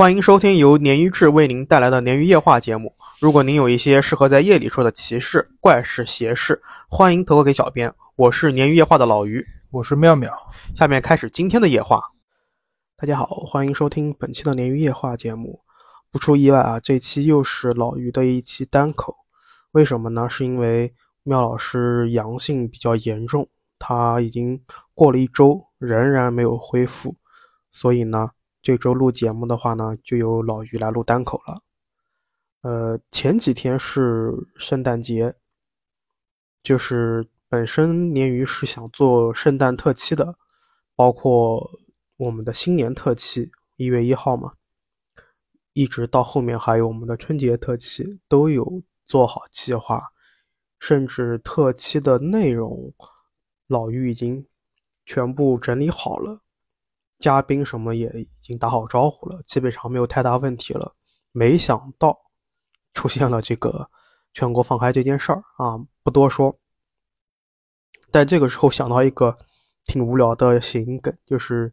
欢迎收听由鲶鱼志为您带来的鲶鱼夜话节目。如果您有一些适合在夜里说的奇事、怪事、邪事，欢迎投稿给小编。我是鲶鱼夜话的老鱼，我是妙妙。下面开始今天的夜话。大家好，欢迎收听本期的鲶鱼夜话节目。不出意外啊，这期又是老鱼的一期单口。为什么呢？是因为妙老师阳性比较严重，他已经过了一周，仍然没有恢复，所以呢。这周录节目的话呢，就由老于来录单口了。呃，前几天是圣诞节，就是本身鲶鱼是想做圣诞特期的，包括我们的新年特期，一月一号嘛，一直到后面还有我们的春节特期，都有做好计划，甚至特期的内容，老于已经全部整理好了。嘉宾什么也已经打好招呼了，基本上没有太大问题了。没想到出现了这个全国放开这件事儿啊，不多说。但这个时候想到一个挺无聊的谐音梗，就是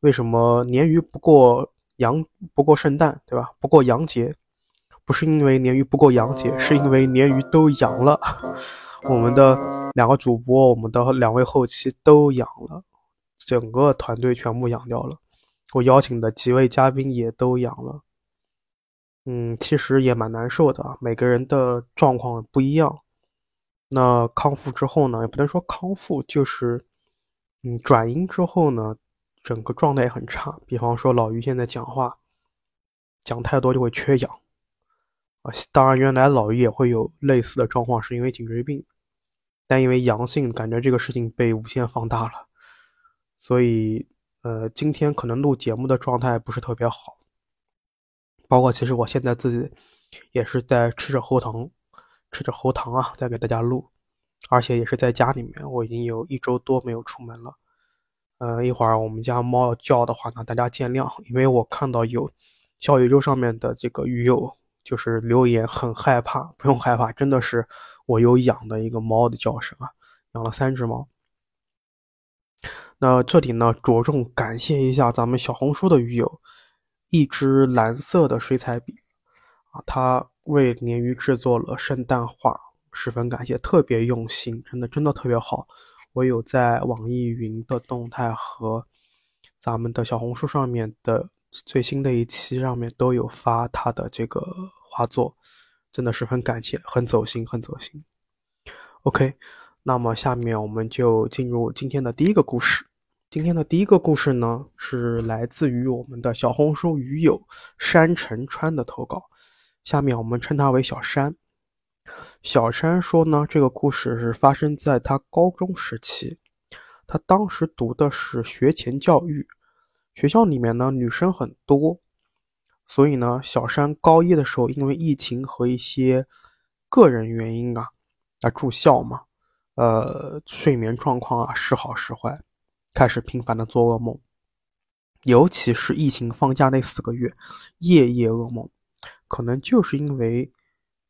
为什么鲶鱼不过阳不过圣诞，对吧？不过阳节，不是因为鲶鱼不过阳节，是因为鲶鱼都阳了。我们的两个主播，我们的两位后期都阳了。整个团队全部养掉了，我邀请的几位嘉宾也都养了。嗯，其实也蛮难受的，每个人的状况不一样。那康复之后呢，也不能说康复，就是嗯转阴之后呢，整个状态也很差。比方说老于现在讲话讲太多就会缺氧啊，当然原来老于也会有类似的状况，是因为颈椎病，但因为阳性，感觉这个事情被无限放大了。所以，呃，今天可能录节目的状态不是特别好，包括其实我现在自己也是在吃着喉糖，吃着喉糖啊，在给大家录，而且也是在家里面，我已经有一周多没有出门了。呃，一会儿我们家猫要叫的话呢，大家见谅，因为我看到有小宇宙上面的这个鱼友就是留言很害怕，不用害怕，真的是我有养的一个猫的叫声啊，养了三只猫。那这里呢，着重感谢一下咱们小红书的鱼友，一支蓝色的水彩笔，啊，他为鲶鱼制作了圣诞画，十分感谢，特别用心，真的真的特别好。我有在网易云的动态和咱们的小红书上面的最新的一期上面都有发他的这个画作，真的十分感谢，很走心，很走心。OK，那么下面我们就进入今天的第一个故事。今天的第一个故事呢，是来自于我们的小红书鱼友山城川的投稿。下面我们称他为小山。小山说呢，这个故事是发生在他高中时期。他当时读的是学前教育，学校里面呢女生很多，所以呢，小山高一的时候因为疫情和一些个人原因啊，啊住校嘛，呃，睡眠状况啊时好时坏。开始频繁的做噩梦，尤其是疫情放假那四个月，夜夜噩梦。可能就是因为，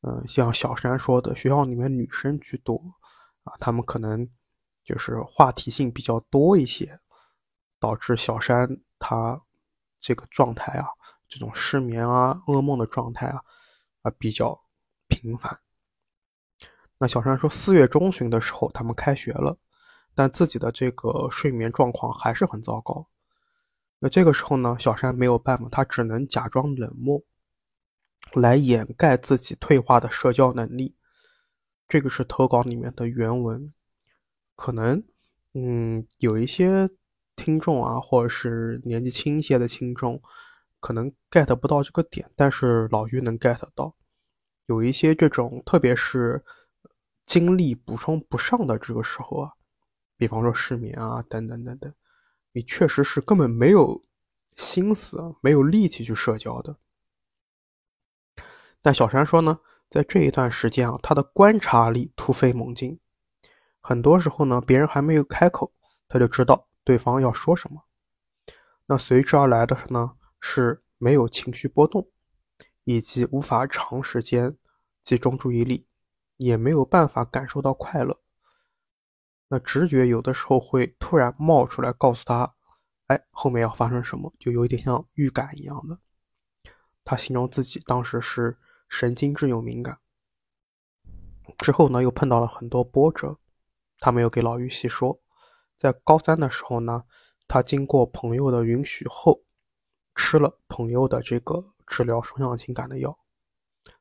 嗯，像小山说的，学校里面女生居多，啊，他们可能就是话题性比较多一些，导致小山他这个状态啊，这种失眠啊、噩梦的状态啊，啊比较频繁。那小山说，四月中旬的时候，他们开学了。但自己的这个睡眠状况还是很糟糕。那这个时候呢，小山没有办法，他只能假装冷漠，来掩盖自己退化的社交能力。这个是投稿里面的原文。可能，嗯，有一些听众啊，或者是年纪轻一些的听众，可能 get 不到这个点，但是老于能 get 到。有一些这种，特别是精力补充不上的这个时候啊。比方说失眠啊，等等等等，你确实是根本没有心思、没有力气去社交的。但小山说呢，在这一段时间啊，他的观察力突飞猛进，很多时候呢，别人还没有开口，他就知道对方要说什么。那随之而来的呢，是没有情绪波动，以及无法长时间集中注意力，也没有办法感受到快乐。那直觉有的时候会突然冒出来，告诉他：“哎，后面要发生什么？”就有一点像预感一样的。他形容自己当时是神经质又敏感。之后呢，又碰到了很多波折，他没有给老于细说。在高三的时候呢，他经过朋友的允许后，吃了朋友的这个治疗双向情感的药。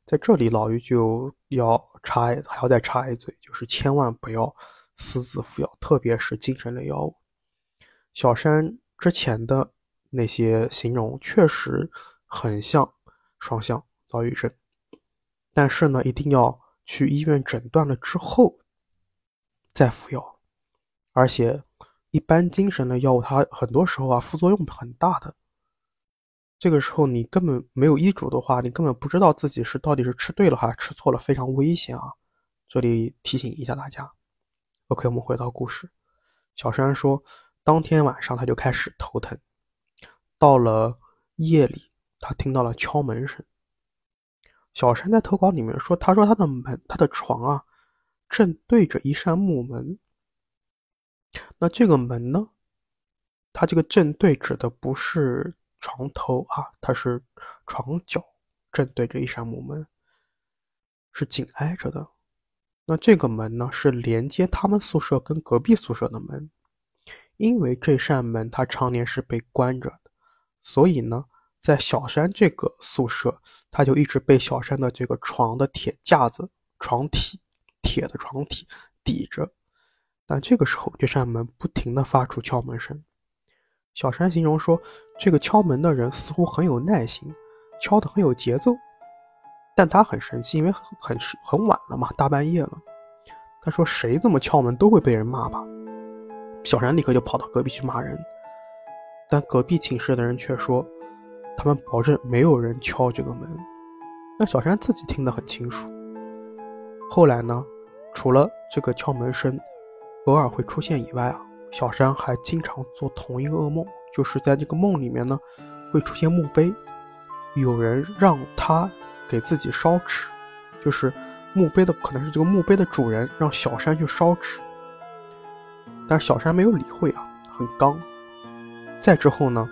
在这里，老于就要插还要再插一嘴，就是千万不要私自服药，特别是精神类药物。小山之前的那些形容确实很像双向躁郁症，但是呢，一定要去医院诊断了之后再服药，而且一般精神的药物它很多时候啊副作用很大的。这个时候你根本没有医嘱的话，你根本不知道自己是到底是吃对了还是吃错了，非常危险啊！这里提醒一下大家。OK，我们回到故事。小山说，当天晚上他就开始头疼，到了夜里，他听到了敲门声。小山在投稿里面说，他说他的门，他的床啊，正对着一扇木门。那这个门呢？他这个正对指的不是。床头啊，它是床脚正对着一扇木门，是紧挨着的。那这个门呢，是连接他们宿舍跟隔壁宿舍的门。因为这扇门它常年是被关着的，所以呢，在小山这个宿舍，它就一直被小山的这个床的铁架子、床体、铁的床体抵着。但这个时候，这扇门不停的发出敲门声。小山形容说。这个敲门的人似乎很有耐心，敲得很有节奏，但他很生气，因为很很很晚了嘛，大半夜了。他说：“谁这么敲门都会被人骂吧？”小山立刻就跑到隔壁去骂人，但隔壁寝室的人却说：“他们保证没有人敲这个门。”那小山自己听得很清楚。后来呢，除了这个敲门声偶尔会出现以外啊，小山还经常做同一个噩梦。就是在这个梦里面呢，会出现墓碑，有人让他给自己烧纸，就是墓碑的可能是这个墓碑的主人让小山去烧纸，但是小山没有理会啊，很刚。再之后呢，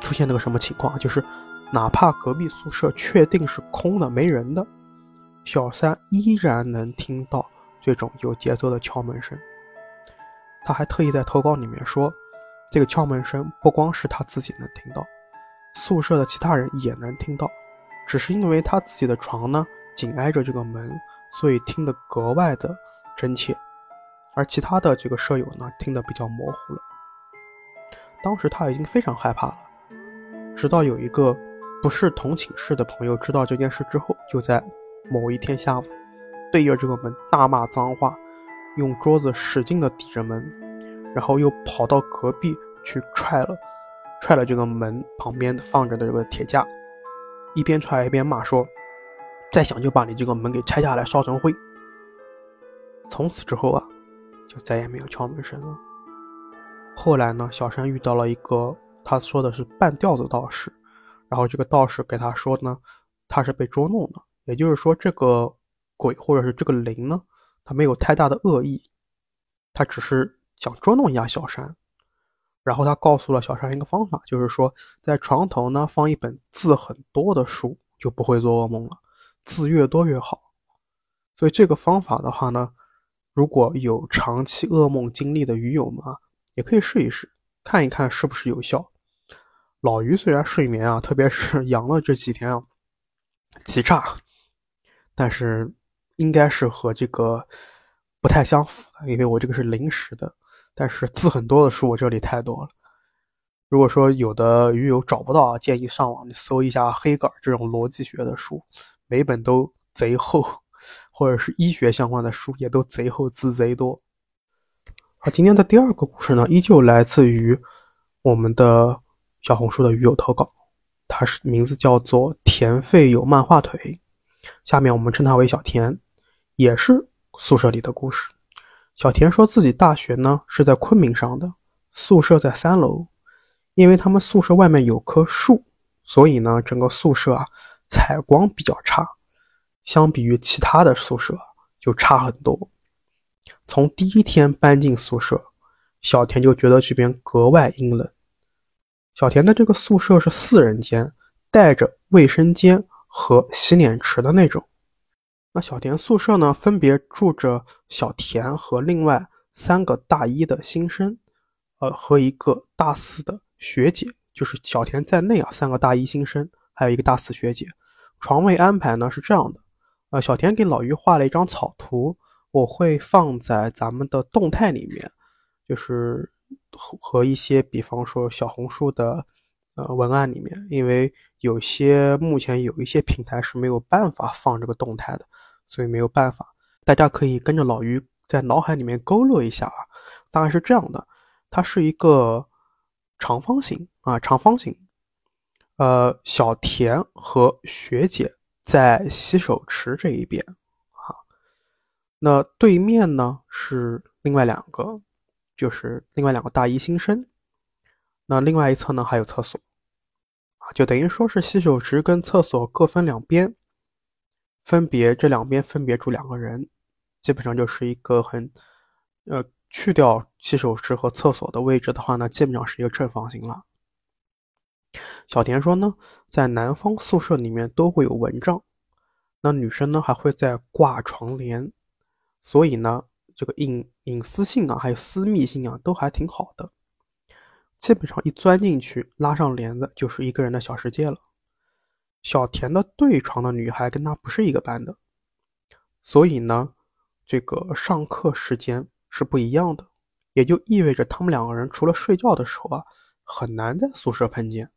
出现了个什么情况？就是哪怕隔壁宿舍确定是空的、没人的，小三依然能听到这种有节奏的敲门声。他还特意在投稿里面说。这个敲门声不光是他自己能听到，宿舍的其他人也能听到，只是因为他自己的床呢紧挨着这个门，所以听得格外的真切，而其他的这个舍友呢听得比较模糊了。当时他已经非常害怕了，直到有一个不是同寝室的朋友知道这件事之后，就在某一天下午对着这个门大骂脏话，用桌子使劲的抵着门。然后又跑到隔壁去踹了，踹了这个门旁边放着的这个铁架，一边踹一边骂说：“再想就把你这个门给拆下来烧成灰。”从此之后啊，就再也没有敲门声了。后来呢，小山遇到了一个他说的是半吊子道士，然后这个道士给他说呢，他是被捉弄的，也就是说这个鬼或者是这个灵呢，他没有太大的恶意，他只是。想捉弄一下小山，然后他告诉了小山一个方法，就是说在床头呢放一本字很多的书，就不会做噩梦了。字越多越好。所以这个方法的话呢，如果有长期噩梦经历的鱼友们啊，也可以试一试，看一看是不是有效。老鱼虽然睡眠啊，特别是 阳了这几天啊，极差，但是应该是和这个不太相符的，因为我这个是临时的。但是字很多的书我这里太多了。如果说有的鱼友找不到啊，建议上网搜一下黑格尔这种逻辑学的书，每本都贼厚，或者是医学相关的书也都贼厚，字贼多。而，今天的第二个故事呢，依旧来自于我们的小红书的鱼友投稿，它是名字叫做田废有漫画腿，下面我们称他为小田，也是宿舍里的故事。小田说自己大学呢是在昆明上的，宿舍在三楼，因为他们宿舍外面有棵树，所以呢整个宿舍啊采光比较差，相比于其他的宿舍就差很多。从第一天搬进宿舍，小田就觉得这边格外阴冷。小田的这个宿舍是四人间，带着卫生间和洗脸池的那种。那小田宿舍呢，分别住着小田和另外三个大一的新生，呃，和一个大四的学姐，就是小田在内啊，三个大一新生，还有一个大四学姐。床位安排呢是这样的，呃，小田给老于画了一张草图，我会放在咱们的动态里面，就是和和一些，比方说小红书的呃文案里面，因为有些目前有一些平台是没有办法放这个动态的。所以没有办法，大家可以跟着老于在脑海里面勾勒一下啊，大概是这样的，它是一个长方形啊，长方形，呃，小田和学姐在洗手池这一边啊，那对面呢是另外两个，就是另外两个大一新生，那另外一侧呢还有厕所啊，就等于说是洗手池跟厕所各分两边。分别这两边分别住两个人，基本上就是一个很，呃，去掉洗手池和厕所的位置的话呢，基本上是一个正方形了。小田说呢，在男方宿舍里面都会有蚊帐，那女生呢还会在挂床帘，所以呢，这个隐隐私性啊，还有私密性啊，都还挺好的。基本上一钻进去，拉上帘子，就是一个人的小世界了。小田的对床的女孩跟他不是一个班的，所以呢，这个上课时间是不一样的，也就意味着他们两个人除了睡觉的时候啊，很难在宿舍碰见。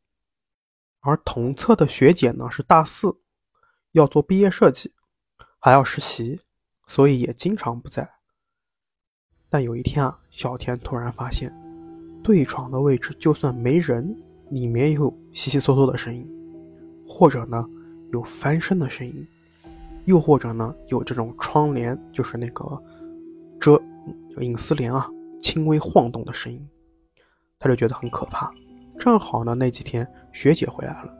而同侧的学姐呢是大四，要做毕业设计，还要实习，所以也经常不在。但有一天啊，小田突然发现，对床的位置就算没人，里面也有悉悉嗦嗦的声音。或者呢，有翻身的声音，又或者呢，有这种窗帘，就是那个遮隐私帘啊，轻微晃动的声音，他就觉得很可怕。正好呢，那几天学姐回来了，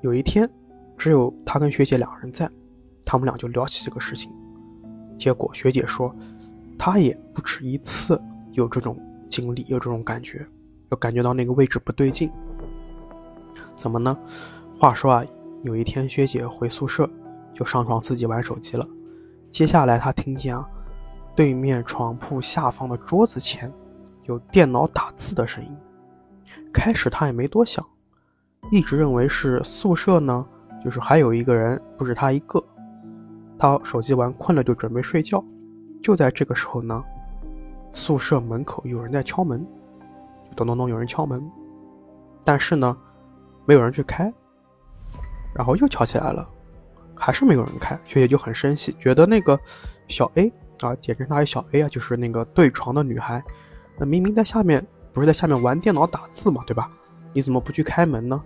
有一天只有他跟学姐两人在，他们俩就聊起这个事情。结果学姐说，她也不止一次有这种经历，有这种感觉，有感觉到那个位置不对劲。怎么呢？话说啊，有一天学姐回宿舍，就上床自己玩手机了。接下来她听见啊，对面床铺下方的桌子前有电脑打字的声音。开始她也没多想，一直认为是宿舍呢，就是还有一个人，不止她一个。她手机玩困了，就准备睡觉。就在这个时候呢，宿舍门口有人在敲门，咚咚咚，有人敲门。但是呢，没有人去开。然后又敲起来了，还是没有人开，学姐就很生气，觉得那个小 A 啊，简称她小 A 啊，就是那个对床的女孩，那明明在下面，不是在下面玩电脑打字嘛，对吧？你怎么不去开门呢？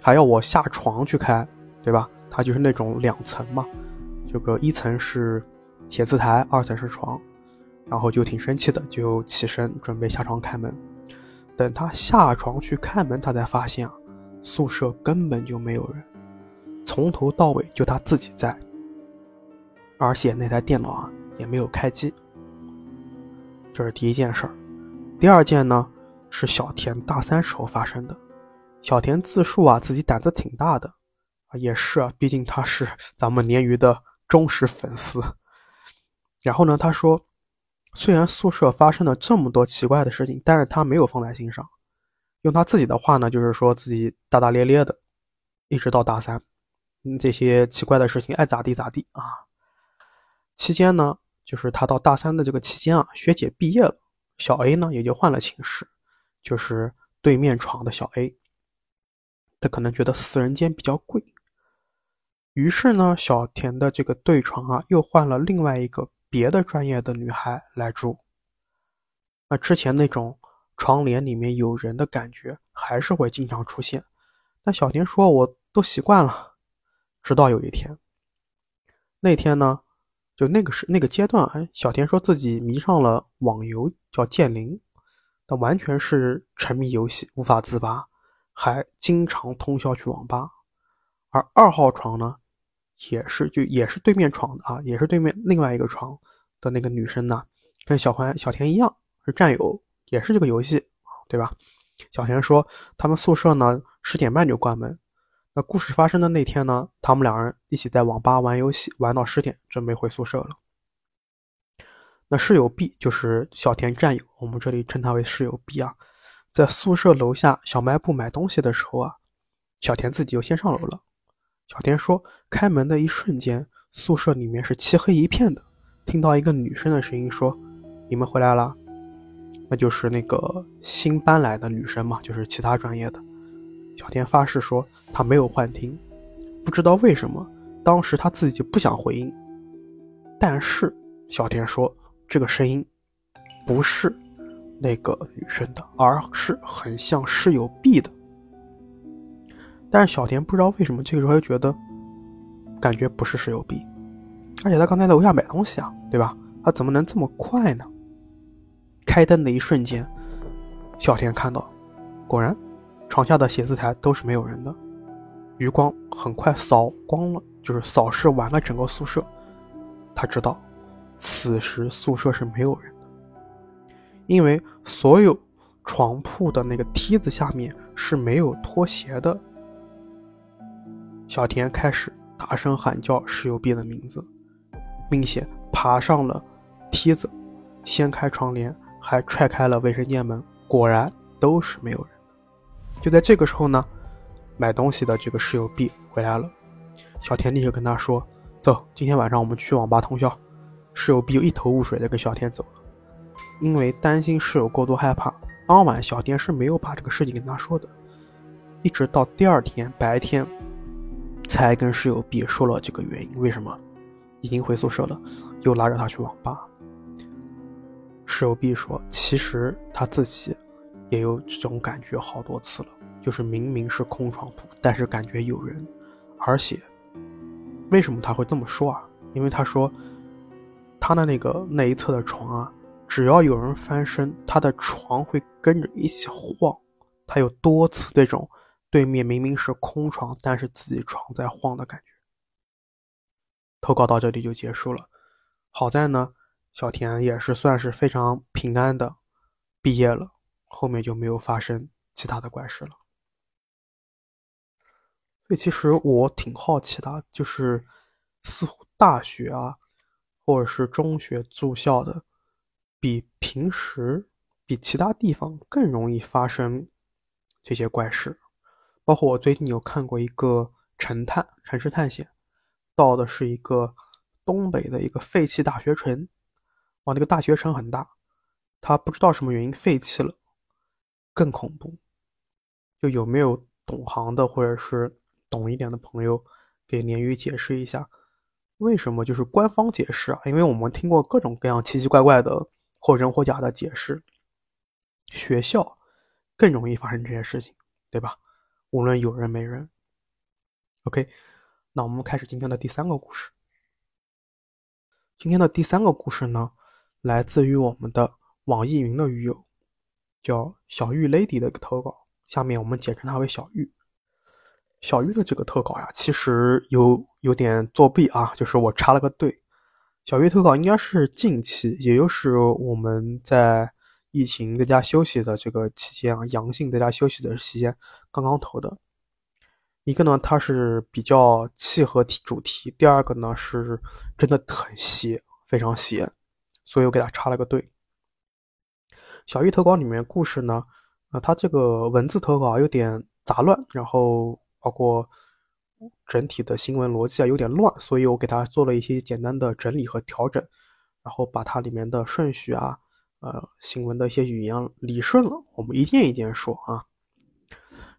还要我下床去开，对吧？她就是那种两层嘛，这个一层是写字台，二层是床，然后就挺生气的，就起身准备下床开门。等她下床去开门，她才发现啊，宿舍根本就没有人。从头到尾就他自己在，而且那台电脑啊也没有开机。这是第一件事儿。第二件呢是小田大三时候发生的。小田自述啊自己胆子挺大的，也是啊，毕竟他是咱们鲶鱼的忠实粉丝。然后呢他说，虽然宿舍发生了这么多奇怪的事情，但是他没有放在心上。用他自己的话呢，就是说自己大大咧咧的，一直到大三。这些奇怪的事情爱咋地咋地啊！期间呢，就是他到大三的这个期间啊，学姐毕业了，小 A 呢也就换了寝室，就是对面床的小 A。他可能觉得四人间比较贵，于是呢，小田的这个对床啊，又换了另外一个别的专业的女孩来住。那之前那种床帘里面有人的感觉还是会经常出现，但小田说我都习惯了。直到有一天，那天呢，就那个时那个阶段，哎，小田说自己迷上了网游，叫剑灵，他完全是沉迷游戏无法自拔，还经常通宵去网吧。而二号床呢，也是就也是对面床的啊，也是对面另外一个床的那个女生呢，跟小环小田一样是战友，也是这个游戏，对吧？小田说他们宿舍呢十点半就关门。那故事发生的那天呢，他们两人一起在网吧玩游戏，玩到十点，准备回宿舍了。那室友 B 就是小田战友，我们这里称他为室友 B 啊。在宿舍楼下小卖部买东西的时候啊，小田自己就先上楼了。小田说，开门的一瞬间，宿舍里面是漆黑一片的，听到一个女生的声音说：“你们回来了。”那就是那个新搬来的女生嘛，就是其他专业的。小田发誓说他没有幻听，不知道为什么，当时他自己不想回应。但是小田说这个声音不是那个女生的，而是很像室友 B 的。但是小田不知道为什么这个时候就觉得感觉不是室友 B，而且他刚才在楼下买东西啊，对吧？他怎么能这么快呢？开灯的一瞬间，小田看到，果然。床下的写字台都是没有人的，余光很快扫光了，就是扫视完了整个宿舍。他知道，此时宿舍是没有人的，因为所有床铺的那个梯子下面是没有拖鞋的。小田开始大声喊叫室友 B 的名字，并且爬上了梯子，掀开窗帘，还踹开了卫生间门，果然都是没有人。就在这个时候呢，买东西的这个室友 B 回来了，小田立刻跟他说：“走，今天晚上我们去网吧通宵。”室友 B 就一头雾水的跟小田走了，因为担心室友过度害怕。当晚小田是没有把这个事情跟他说的，一直到第二天白天，才跟室友 B 说了这个原因。为什么？已经回宿舍了，又拉着他去网吧。室友 B 说：“其实他自己。”也有这种感觉好多次了，就是明明是空床铺，但是感觉有人，而且，为什么他会这么说啊？因为他说，他的那个那一侧的床啊，只要有人翻身，他的床会跟着一起晃。他有多次这种对面明明是空床，但是自己床在晃的感觉。投稿到这里就结束了，好在呢，小田也是算是非常平安的毕业了。后面就没有发生其他的怪事了。所以其实我挺好奇的，就是似乎大学啊，或者是中学住校的，比平时比其他地方更容易发生这些怪事。包括我最近有看过一个城探城市探险，到的是一个东北的一个废弃大学城，哇，那个大学城很大，它不知道什么原因废弃了。更恐怖，就有没有懂行的或者是懂一点的朋友给鲶鱼解释一下，为什么就是官方解释啊？因为我们听过各种各样奇奇怪怪的或真或假的解释，学校更容易发生这些事情，对吧？无论有人没人。OK，那我们开始今天的第三个故事。今天的第三个故事呢，来自于我们的网易云的鱼友。叫小玉 Lady 的一个投稿，下面我们简称她为小玉。小玉的这个投稿呀，其实有有点作弊啊，就是我插了个队。小玉投稿应该是近期，也就是我们在疫情在家休息的这个期间啊，阳性在家休息的期间刚刚投的。一个呢，它是比较契合题主题；第二个呢，是真的很邪，非常邪，所以我给他插了个队。小玉投稿里面故事呢，呃，它这个文字投稿有点杂乱，然后包括整体的新闻逻辑啊有点乱，所以我给它做了一些简单的整理和调整，然后把它里面的顺序啊，呃，新闻的一些语言理顺了。我们一件一件说啊。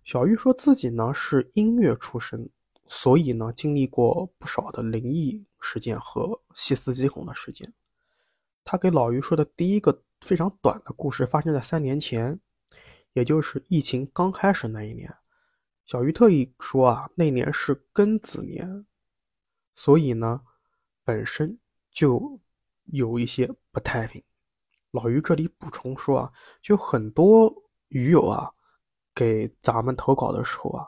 小玉说自己呢是音乐出身，所以呢经历过不少的灵异事件和细思极恐的事件。他给老于说的第一个。非常短的故事发生在三年前，也就是疫情刚开始那一年。小鱼特意说啊，那年是庚子年，所以呢，本身就有一些不太平。老于这里补充说啊，就很多鱼友啊，给咱们投稿的时候啊，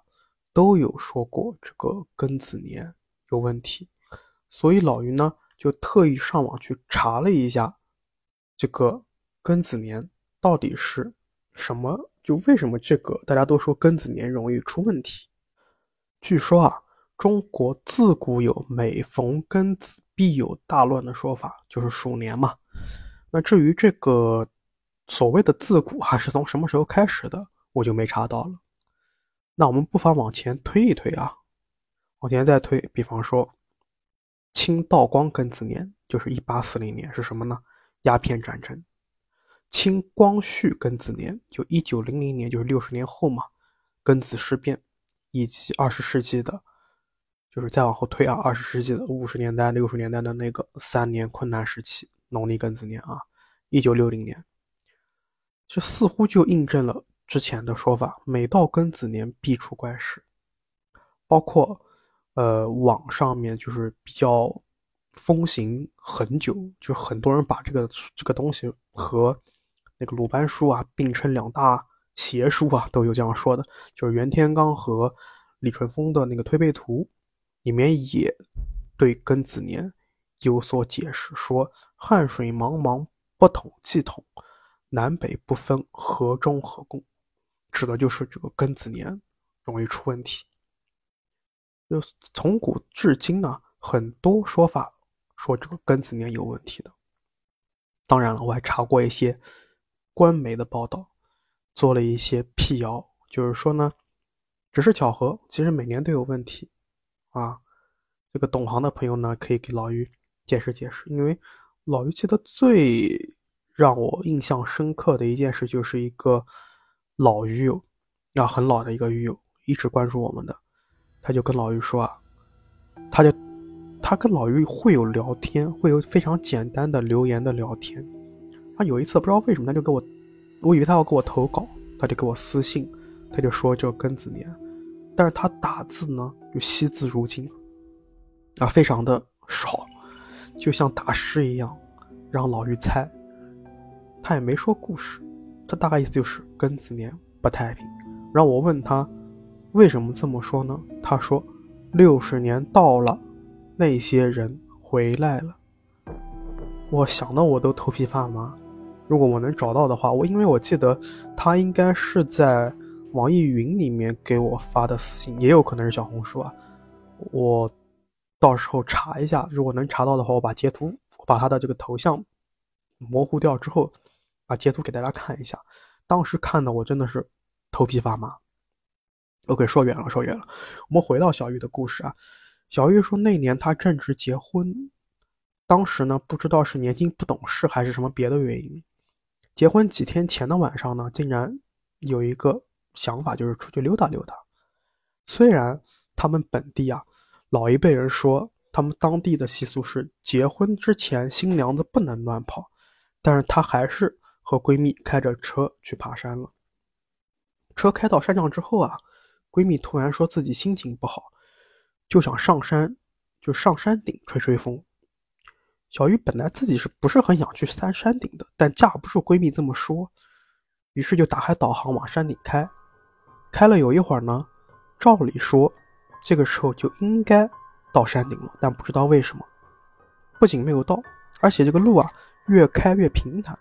都有说过这个庚子年有问题，所以老于呢就特意上网去查了一下这个。庚子年到底是什么？就为什么这个大家都说庚子年容易出问题？据说啊，中国自古有每逢庚子必有大乱的说法，就是鼠年嘛。那至于这个所谓的自古还是从什么时候开始的，我就没查到了。那我们不妨往前推一推啊，往前再推，比方说清道光庚子年，就是一八四零年，是什么呢？鸦片战争。清光绪庚子年，就一九零零年，就是六十年后嘛，庚子事变。以及二十世纪的，就是再往后推啊，二十世纪的五十年代、六十年代的那个三年困难时期，农历庚子年啊，一九六零年，这似乎就印证了之前的说法，每到庚子年必出怪事。包括，呃，网上面就是比较风行很久，就很多人把这个这个东西和那个鲁班书啊并称两大。邪书啊都有这样说的，就是袁天罡和李淳风的那个推背图里面也对庚子年有所解释，说汉水茫茫不统计统，南北不分河中河共，指的就是这个庚子年容易出问题。就从古至今呢，很多说法说这个庚子年有问题的。当然了，我还查过一些官媒的报道。做了一些辟谣，就是说呢，只是巧合，其实每年都有问题，啊，这个懂行的朋友呢，可以给老于解释解释。因为老于记得最让我印象深刻的一件事，就是一个老鱼友，啊，很老的一个鱼友，一直关注我们的，他就跟老于说啊，他就他跟老于会有聊天，会有非常简单的留言的聊天，他有一次不知道为什么，他就给我。我以为他要给我投稿，他就给我私信，他就说这庚子年，但是他打字呢就惜字如金，啊，非常的少，就像打诗一样，让老于猜。他也没说故事，他大概意思就是庚子年不太平。让我问他为什么这么说呢？他说六十年到了，那些人回来了。我想的我都头皮发麻。如果我能找到的话，我因为我记得他应该是在网易云里面给我发的私信，也有可能是小红书啊。我到时候查一下，如果能查到的话，我把截图，把他的这个头像模糊掉之后，把截图给大家看一下。当时看的我真的是头皮发麻。OK，说远了，说远了。我们回到小玉的故事啊。小玉说那年她正值结婚，当时呢不知道是年轻不懂事还是什么别的原因。结婚几天前的晚上呢，竟然有一个想法，就是出去溜达溜达。虽然他们本地啊，老一辈人说他们当地的习俗是结婚之前新娘子不能乱跑，但是她还是和闺蜜开着车去爬山了。车开到山上之后啊，闺蜜突然说自己心情不好，就想上山，就上山顶吹吹风。小鱼本来自己是不是很想去山山顶的，但架不住闺蜜这么说，于是就打开导航往山顶开。开了有一会儿呢，照理说这个时候就应该到山顶了，但不知道为什么，不仅没有到，而且这个路啊越开越平坦。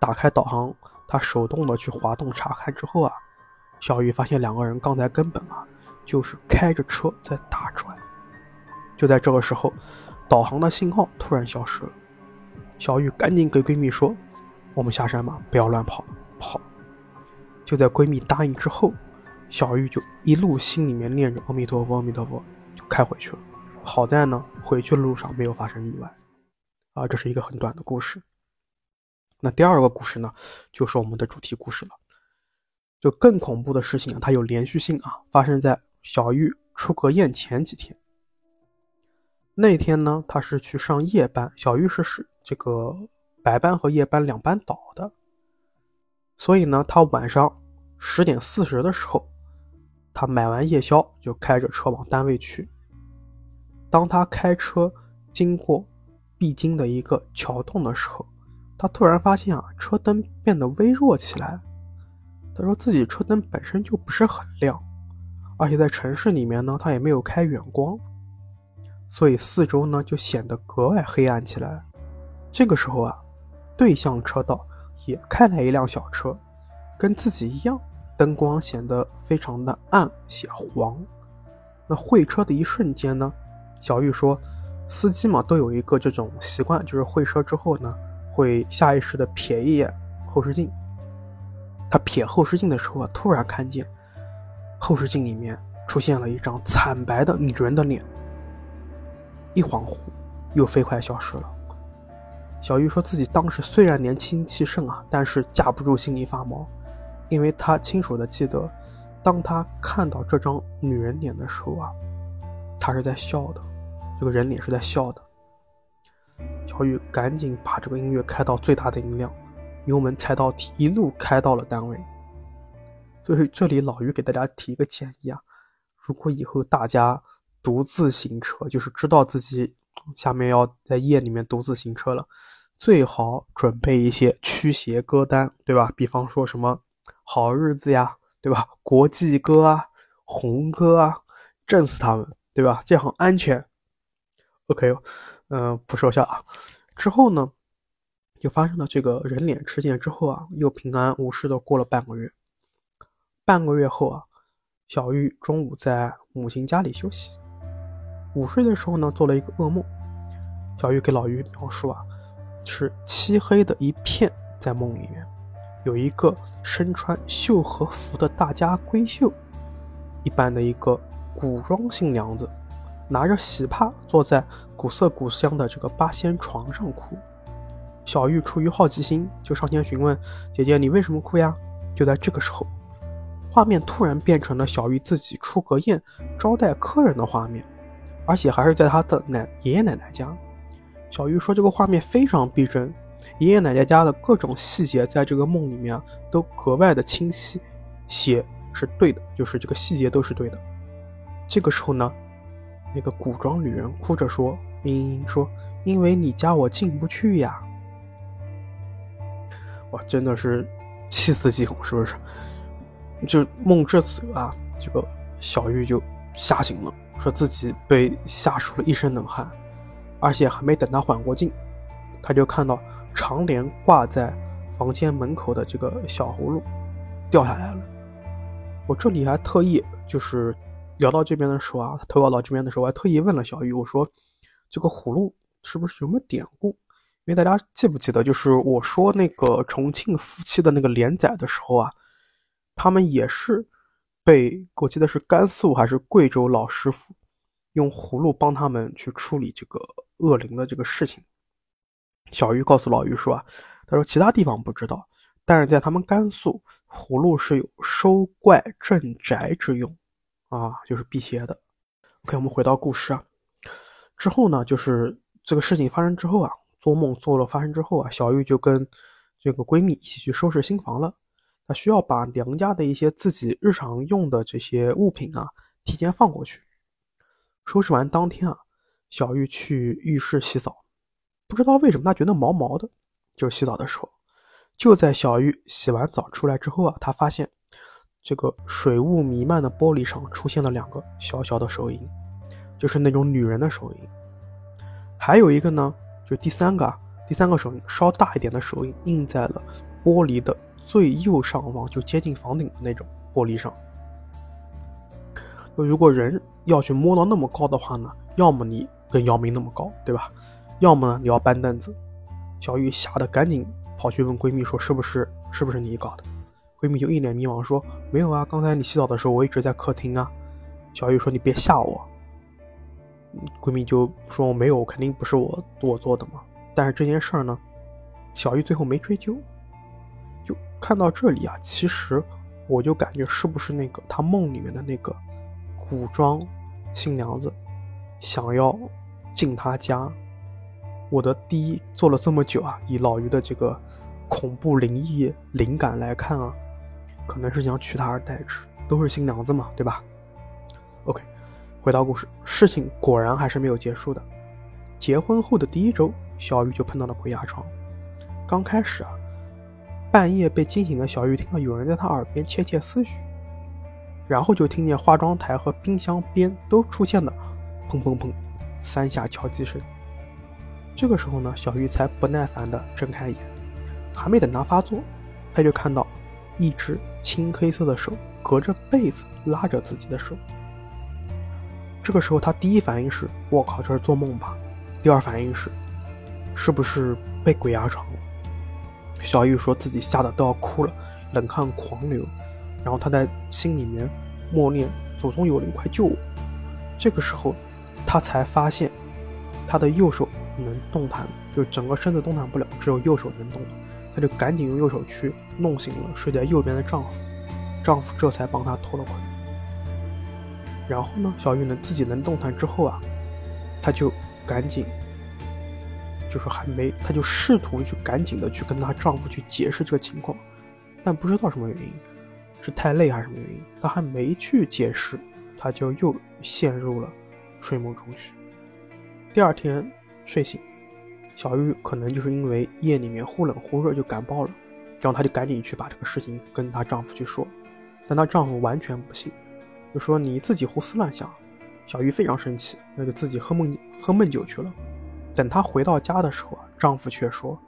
打开导航，他手动的去滑动查看之后啊，小鱼发现两个人刚才根本啊就是开着车在打转。就在这个时候。导航的信号突然消失了，小雨赶紧给闺蜜说：“我们下山吧，不要乱跑。”跑。就在闺蜜答应之后，小玉就一路心里面念着“阿弥陀佛，阿弥陀佛”，就开回去了。好在呢，回去的路上没有发生意外。啊，这是一个很短的故事。那第二个故事呢，就是我们的主题故事了。就更恐怖的事情，它有连续性啊，发生在小玉出阁宴前几天。那天呢，他是去上夜班，小玉是是这个白班和夜班两班倒的，所以呢，他晚上十点四十的时候，他买完夜宵就开着车往单位去。当他开车经过必经的一个桥洞的时候，他突然发现啊，车灯变得微弱起来。他说自己车灯本身就不是很亮，而且在城市里面呢，他也没有开远光。所以四周呢就显得格外黑暗起来。这个时候啊，对向车道也开来一辆小车，跟自己一样，灯光显得非常的暗且黄。那会车的一瞬间呢，小玉说，司机嘛都有一个这种习惯，就是会车之后呢，会下意识的瞥一眼后视镜。他瞥后视镜的时候啊，突然看见后视镜里面出现了一张惨白的女人的脸，一恍惚，又飞快消失了。小玉说自己当时虽然年轻气盛啊，但是架不住心里发毛，因为他清楚的记得，当他看到这张女人脸的时候啊，他是在笑的，这个人脸是在笑的。小玉赶紧把这个音乐开到最大的音量。油门踩到底，一路开到了单位。所以这里老于给大家提一个建议啊，如果以后大家独自行车，就是知道自己下面要在夜里面独自行车了，最好准备一些驱邪歌单，对吧？比方说什么好日子呀，对吧？国际歌啊，红歌啊，震死他们，对吧？这样很安全。OK，嗯，不说笑啊。之后呢？就发生了这个人脸事件之后啊，又平安无事的过了半个月。半个月后啊，小玉中午在母亲家里休息，午睡的时候呢，做了一个噩梦。小玉给老于描述啊，是漆黑的一片，在梦里面有一个身穿绣和服的大家闺秀一般的一个古装新娘子，拿着喜帕坐在古色古香的这个八仙床上哭。小玉出于好奇心，就上前询问：“姐姐，你为什么哭呀？”就在这个时候，画面突然变成了小玉自己出阁宴招待客人的画面，而且还是在他的奶爷爷奶奶家。小玉说：“这个画面非常逼真，爷爷奶奶家的各种细节在这个梦里面都格外的清晰，写是对的，就是这个细节都是对的。”这个时候呢，那个古装女人哭着说：“嘤说，因为你家我进不去呀。”哇，真的是细思极恐，是不是？就梦至此啊，这个小玉就吓醒了，说自己被吓出了一身冷汗，而且还没等他缓过劲，他就看到长帘挂在房间门口的这个小葫芦掉下来了。我这里还特意就是聊到这边的时候啊，投稿到这边的时候，我还特意问了小玉，我说这个葫芦是不是有什么典故？因为大家记不记得，就是我说那个重庆夫妻的那个连载的时候啊，他们也是被我记得是甘肃还是贵州老师傅用葫芦帮他们去处理这个恶灵的这个事情。小玉告诉老于说啊，他说其他地方不知道，但是在他们甘肃，葫芦是有收怪镇宅之用啊，就是辟邪的。OK，我们回到故事啊，之后呢，就是这个事情发生之后啊。做梦做了发生之后啊，小玉就跟这个闺蜜一起去收拾新房了。他需要把娘家的一些自己日常用的这些物品啊提前放过去。收拾完当天啊，小玉去浴室洗澡，不知道为什么她觉得毛毛的。就洗澡的时候，就在小玉洗完澡出来之后啊，她发现这个水雾弥漫的玻璃上出现了两个小小的手印，就是那种女人的手印。还有一个呢。就第三个啊，第三个手印稍大一点的手印印在了玻璃的最右上方，就接近房顶的那种玻璃上。如果人要去摸到那么高的话呢，要么你跟姚明那么高，对吧？要么呢你要搬凳子。小玉吓得赶紧跑去问闺蜜说：“是不是是不是你搞的？”闺蜜就一脸迷茫说：“没有啊，刚才你洗澡的时候我一直在客厅啊。”小玉说：“你别吓我。”闺蜜就说：“没有，肯定不是我我做的嘛。”但是这件事儿呢，小玉最后没追究。看到这里啊，其实我就感觉是不是那个他梦里面的那个古装新娘子想要进他家？我的第一做了这么久啊，以老于的这个恐怖灵异灵感来看啊，可能是想取她而代之，都是新娘子嘛，对吧？OK。回到故事，事情果然还是没有结束的。结婚后的第一周，小玉就碰到了鬼压床。刚开始啊，半夜被惊醒的小玉听到有人在她耳边窃窃私语，然后就听见化妆台和冰箱边都出现了砰砰砰三下敲击声。这个时候呢，小玉才不耐烦地睁开眼，还没等她发作，她就看到一只青黑色的手隔着被子拉着自己的手。这个时候她第一反应是“我靠，这是做梦吧”，第二反应是“是不是被鬼压床了”。小玉说自己吓得都要哭了，冷汗狂流，然后她在心里面默念：“祖宗有灵，快救我！”这个时候，她才发现她的右手能动弹，就整个身子动弹不了，只有右手能动。她就赶紧用右手去弄醒了睡在右边的丈夫，丈夫这才帮她脱了困。然后呢，小玉呢自己能动弹之后啊，她就赶紧，就是还没，她就试图去赶紧的去跟她丈夫去解释这个情况，但不知道什么原因，是太累还是什么原因，她还没去解释，她就又陷入了睡梦中去。第二天睡醒，小玉可能就是因为夜里面忽冷忽热就感冒了，然后她就赶紧去把这个事情跟她丈夫去说，但她丈夫完全不信。就说你自己胡思乱想，小玉非常生气，那就自己喝闷喝闷酒去了。等她回到家的时候啊，丈夫却说：“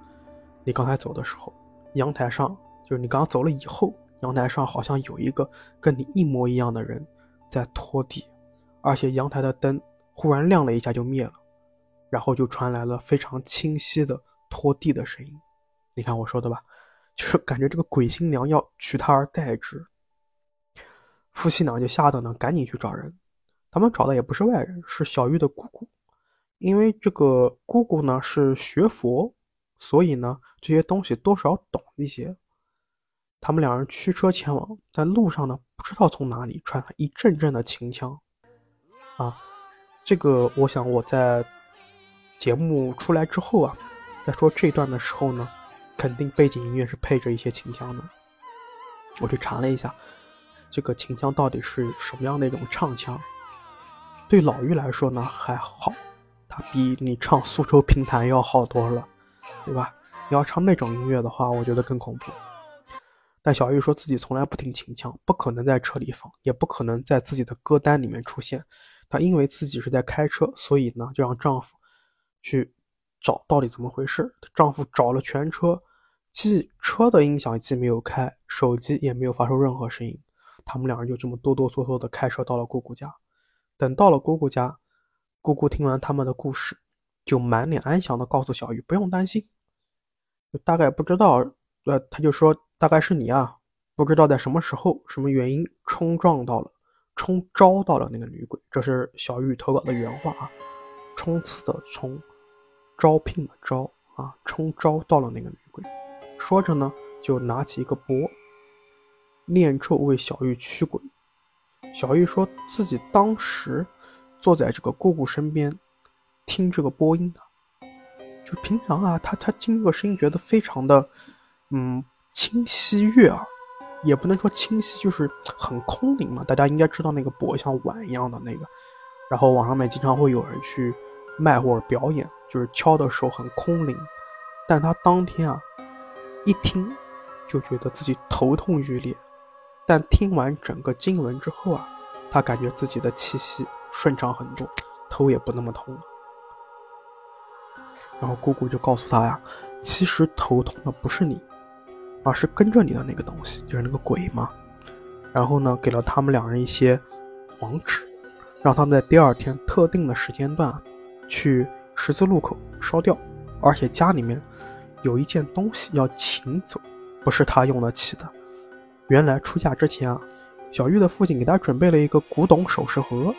你刚才走的时候，阳台上就是你刚刚走了以后，阳台上好像有一个跟你一模一样的人在拖地，而且阳台的灯忽然亮了一下就灭了，然后就传来了非常清晰的拖地的声音。你看我说的吧，就是感觉这个鬼新娘要取她而代之。”夫妻俩就吓得呢，赶紧去找人。他们找的也不是外人，是小玉的姑姑。因为这个姑姑呢是学佛，所以呢这些东西多少懂一些。他们两人驱车前往，在路上呢不知道从哪里传来一阵阵的秦腔。啊，这个我想我在节目出来之后啊，在说这段的时候呢，肯定背景音乐是配着一些秦腔的。我去查了一下。这个秦腔到底是什么样的一种唱腔？对老玉来说呢还好，比你唱《苏州评弹》要好多了，对吧？你要唱那种音乐的话，我觉得更恐怖。但小玉说自己从来不听秦腔，不可能在车里放，也不可能在自己的歌单里面出现。她因为自己是在开车，所以呢就让丈夫去找到底怎么回事。丈夫找了全车，既车的音响既没有开，手机也没有发出任何声音。他们两人就这么哆哆嗦嗦的开车到了姑姑家。等到了姑姑家，姑姑听完他们的故事，就满脸安详的告诉小玉：“不用担心。”就大概不知道，呃，他就说：“大概是你啊，不知道在什么时候、什么原因冲撞到了、冲招到了那个女鬼。”这是小玉投稿的原话啊，冲刺的冲，招聘的招啊，冲招到了那个女鬼。说着呢，就拿起一个钵。念咒为小玉驱鬼。小玉说自己当时坐在这个姑姑身边，听这个播音的，就平常啊，他他听这个声音觉得非常的，嗯，清晰悦耳，也不能说清晰，就是很空灵嘛。大家应该知道那个钵像碗一样的那个，然后网上面经常会有人去卖或者表演，就是敲的时候很空灵。但他当天啊，一听就觉得自己头痛欲裂。但听完整个经文之后啊，他感觉自己的气息顺畅很多，头也不那么痛了。然后姑姑就告诉他呀，其实头痛的不是你，而是跟着你的那个东西，就是那个鬼嘛。然后呢，给了他们两人一些黄纸，让他们在第二天特定的时间段去十字路口烧掉。而且家里面有一件东西要请走，不是他用得起的。原来出嫁之前啊，小玉的父亲给她准备了一个古董首饰盒，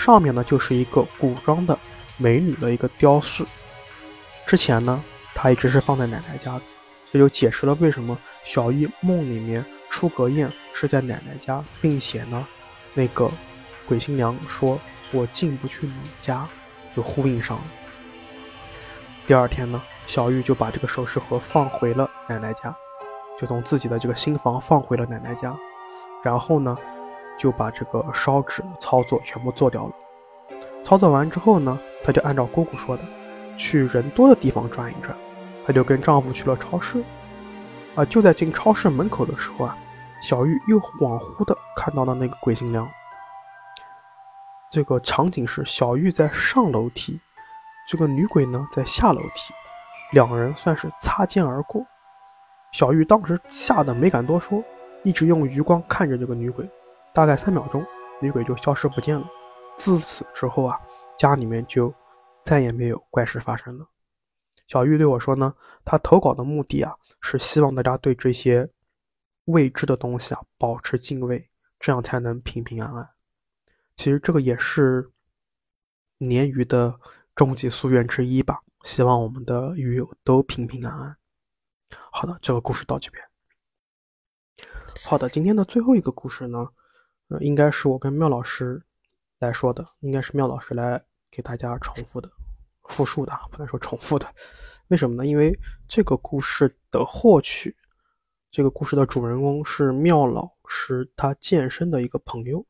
上面呢就是一个古装的美女的一个雕饰。之前呢，她一直是放在奶奶家的，这就解释了为什么小玉梦里面出阁宴是在奶奶家，并且呢，那个鬼新娘说我进不去你家，就呼应上了。第二天呢，小玉就把这个首饰盒放回了奶奶家。就从自己的这个新房放回了奶奶家，然后呢，就把这个烧纸操作全部做掉了。操作完之后呢，她就按照姑姑说的，去人多的地方转一转。她就跟丈夫去了超市。啊，就在进超市门口的时候啊，小玉又恍惚的看到了那个鬼新娘。这个场景是小玉在上楼梯，这个女鬼呢在下楼梯，两人算是擦肩而过。小玉当时吓得没敢多说，一直用余光看着这个女鬼，大概三秒钟，女鬼就消失不见了。自此之后啊，家里面就再也没有怪事发生了。小玉对我说呢，他投稿的目的啊，是希望大家对这些未知的东西啊保持敬畏，这样才能平平安安。其实这个也是鲶鱼的终极夙愿之一吧，希望我们的鱼友都平平安安。好的，这个故事到这边。好的，今天的最后一个故事呢，呃，应该是我跟妙老师来说的，应该是妙老师来给大家重复的、复述的，不能说重复的。为什么呢？因为这个故事的获取，这个故事的主人公是妙老师他健身的一个朋友。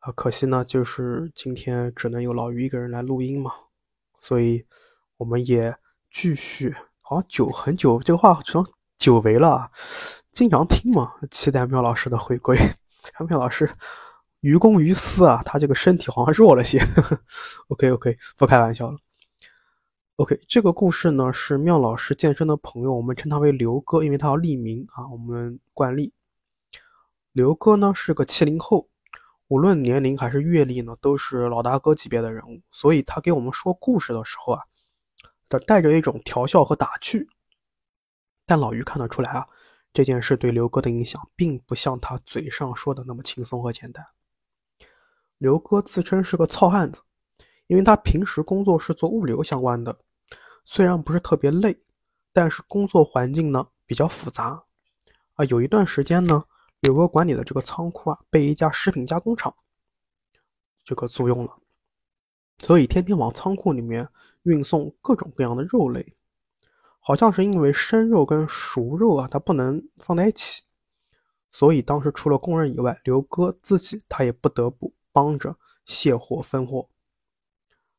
啊，可惜呢，就是今天只能有老于一个人来录音嘛，所以我们也继续。好像久很久，这个话成久违了。经常听嘛，期待妙老师的回归。妙老师于公于私啊，他这个身体好像弱了些。OK OK，不开玩笑了。OK，这个故事呢是妙老师健身的朋友，我们称他为刘哥，因为他要立名啊，我们惯例。刘哥呢是个七零后，无论年龄还是阅历呢，都是老大哥级别的人物，所以他给我们说故事的时候啊，他带着一种调笑和打趣。但老于看得出来啊。这件事对刘哥的影响，并不像他嘴上说的那么轻松和简单。刘哥自称是个糙汉子，因为他平时工作是做物流相关的，虽然不是特别累，但是工作环境呢比较复杂。啊，有一段时间呢，刘哥管理的这个仓库啊，被一家食品加工厂这个租用了，所以天天往仓库里面运送各种各样的肉类。好像是因为生肉跟熟肉啊，它不能放在一起，所以当时除了工人以外，刘哥自己他也不得不帮着卸货分货。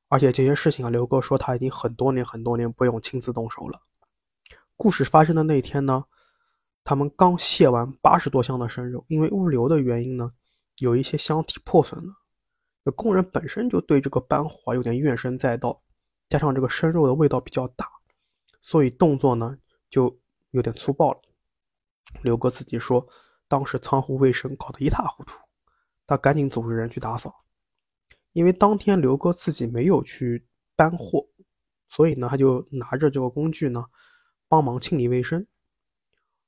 而且这些事情啊，刘哥说他已经很多年很多年不用亲自动手了。故事发生的那一天呢，他们刚卸完八十多箱的生肉，因为物流的原因呢，有一些箱体破损了。工人本身就对这个班火有点怨声载道，加上这个生肉的味道比较大。所以动作呢就有点粗暴了。刘哥自己说，当时仓库卫生搞得一塌糊涂，他赶紧组织人去打扫。因为当天刘哥自己没有去搬货，所以呢他就拿着这个工具呢帮忙清理卫生。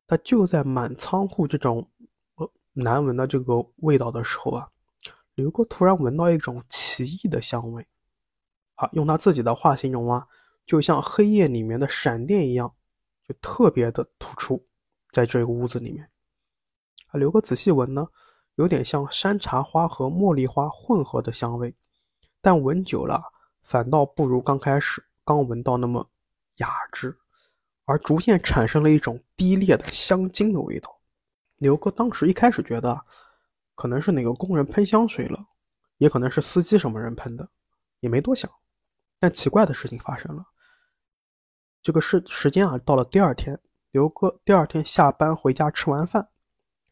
他就在满仓库这种呃难闻的这个味道的时候啊，刘哥突然闻到一种奇异的香味。好，用他自己的话形容啊。就像黑夜里面的闪电一样，就特别的突出，在这个屋子里面。啊，刘哥仔细闻呢，有点像山茶花和茉莉花混合的香味，但闻久了，反倒不如刚开始刚闻到那么雅致，而逐渐产生了一种低劣的香精的味道。刘哥当时一开始觉得，可能是哪个工人喷香水了，也可能是司机什么人喷的，也没多想。但奇怪的事情发生了。这个时时间啊，到了第二天，刘哥第二天下班回家吃完饭，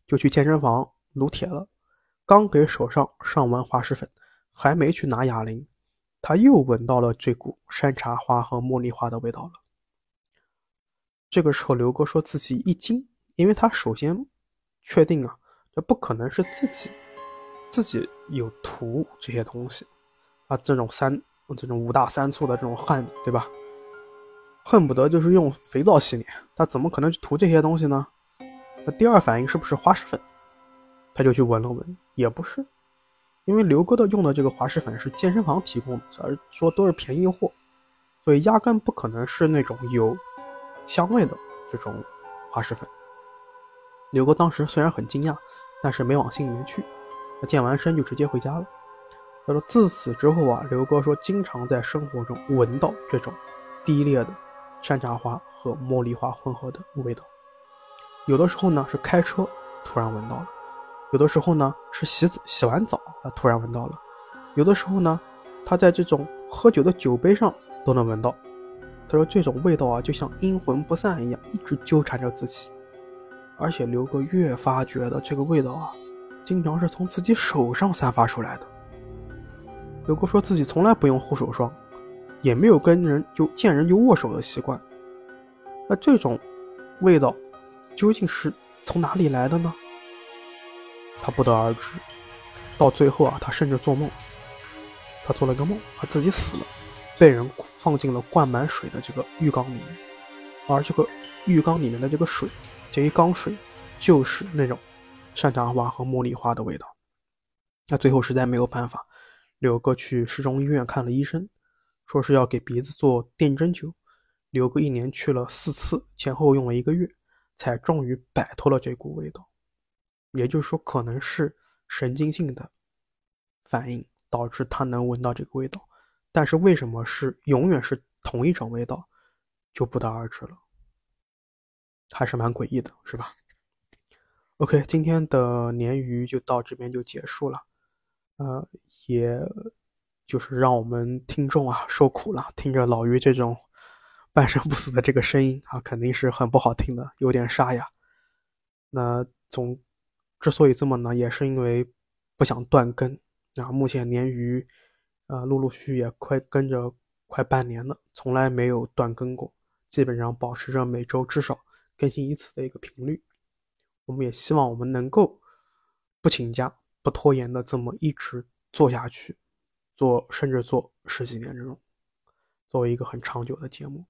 就去健身房撸铁了。刚给手上上完滑石粉，还没去拿哑铃，他又闻到了这股山茶花和茉莉花的味道了。这个时候，刘哥说自己一惊，因为他首先确定啊，这不可能是自己自己有涂这些东西啊，这种三这种五大三粗的这种汉子，对吧？恨不得就是用肥皂洗脸，他怎么可能去涂这些东西呢？那第二反应是不是滑石粉？他就去闻了闻，也不是，因为刘哥的用的这个滑石粉是健身房提供的，而说都是便宜货，所以压根不可能是那种有香味的这种滑石粉。刘哥当时虽然很惊讶，但是没往心里面去，他健完身就直接回家了。他说自此之后啊，刘哥说经常在生活中闻到这种低劣的。山茶花和茉莉花混合的味道，有的时候呢是开车突然闻到了，有的时候呢是洗洗完澡啊突然闻到了，有的时候呢他在这种喝酒的酒杯上都能闻到。他说这种味道啊就像阴魂不散一样，一直纠缠着自己。而且刘哥越发觉得这个味道啊，经常是从自己手上散发出来的。刘哥说自己从来不用护手霜。也没有跟人就见人就握手的习惯，那这种味道究竟是从哪里来的呢？他不得而知。到最后啊，他甚至做梦，他做了个梦，他自己死了，被人放进了灌满水的这个浴缸里面，而这个浴缸里面的这个水，这一缸水就是那种山茶花和茉莉花的味道。那最后实在没有办法，刘哥去市中医院看了医生，说是要给鼻子做电针灸。刘哥一年去了四次，前后用了一个月，才终于摆脱了这股味道。也就是说，可能是神经性的反应导致他能闻到这个味道，但是为什么是永远是同一种味道，就不得而知了。还是蛮诡异的，是吧？OK，今天的鲶鱼就到这边就结束了。呃，也就是让我们听众啊受苦了，听着老于这种。半生不死的这个声音啊，肯定是很不好听的，有点沙哑。那总之所以这么呢，也是因为不想断更。啊，目前鲶鱼，呃，陆陆续续也快跟着快半年了，从来没有断更过，基本上保持着每周至少更新一次的一个频率。我们也希望我们能够不请假、不拖延的这么一直做下去，做甚至做十几年这种，作为一个很长久的节目。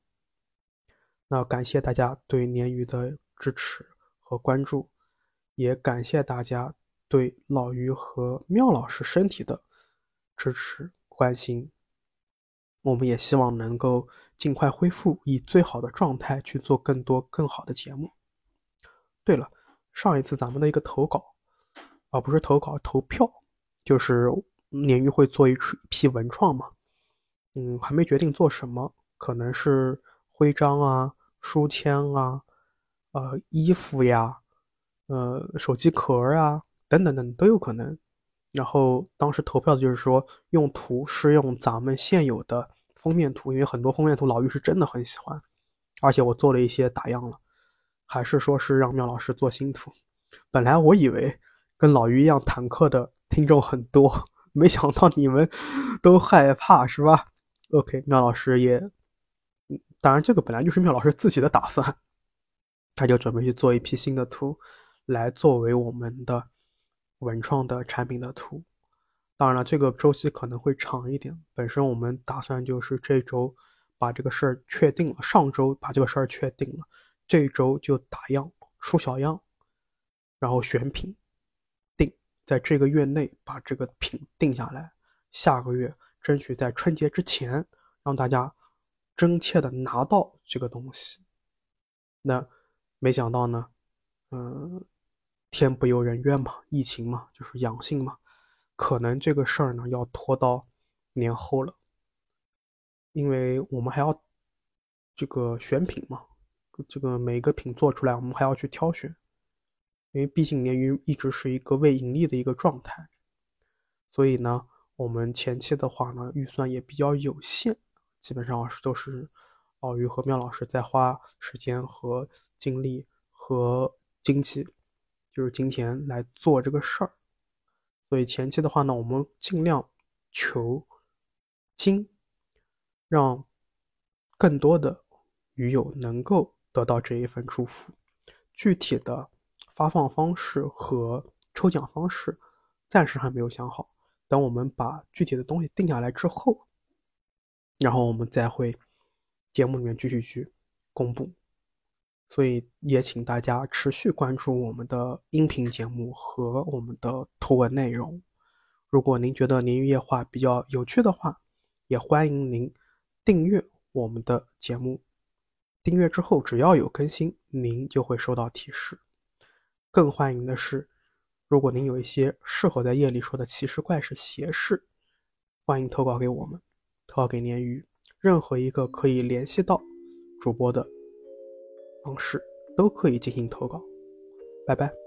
那感谢大家对鲶鱼的支持和关注，也感谢大家对老于和妙老师身体的支持关心。我们也希望能够尽快恢复，以最好的状态去做更多更好的节目。对了，上一次咱们的一个投稿，啊，不是投稿，投票，就是鲶鱼会做一批文创嘛？嗯，还没决定做什么，可能是徽章啊。书签啊，呃，衣服呀，呃，手机壳啊，等等等都有可能。然后当时投票的就是说，用图是用咱们现有的封面图，因为很多封面图老玉是真的很喜欢，而且我做了一些打样了。还是说是让妙老师做新图？本来我以为跟老于一样坦克的听众很多，没想到你们都害怕是吧？OK，妙老师也。当然，这个本来就是妙老师自己的打算，他就准备去做一批新的图，来作为我们的文创的产品的图。当然了，这个周期可能会长一点。本身我们打算就是这周把这个事儿确定了，上周把这个事儿确定了，这周就打样出小样，然后选品，在这个月内把这个品定下来，下个月争取在春节之前让大家。真切的拿到这个东西，那没想到呢，嗯，天不由人愿嘛，疫情嘛，就是阳性嘛，可能这个事儿呢要拖到年后了，因为我们还要这个选品嘛，这个每个品做出来，我们还要去挑选，因为毕竟鲶鱼一直是一个未盈利的一个状态，所以呢，我们前期的话呢，预算也比较有限。基本上是都是老于和妙老师在花时间和精力和经济，就是金钱来做这个事儿。所以前期的话呢，我们尽量求精，让更多的鱼友能够得到这一份祝福。具体的发放方式和抽奖方式暂时还没有想好，等我们把具体的东西定下来之后。然后我们再会节目里面继续去公布，所以也请大家持续关注我们的音频节目和我们的图文内容。如果您觉得鲶鱼夜话比较有趣的话，也欢迎您订阅我们的节目。订阅之后，只要有更新，您就会收到提示。更欢迎的是，如果您有一些适合在夜里说的奇事怪事邪事，欢迎投稿给我们。投稿给鲶鱼，任何一个可以联系到主播的方式都可以进行投稿。拜拜。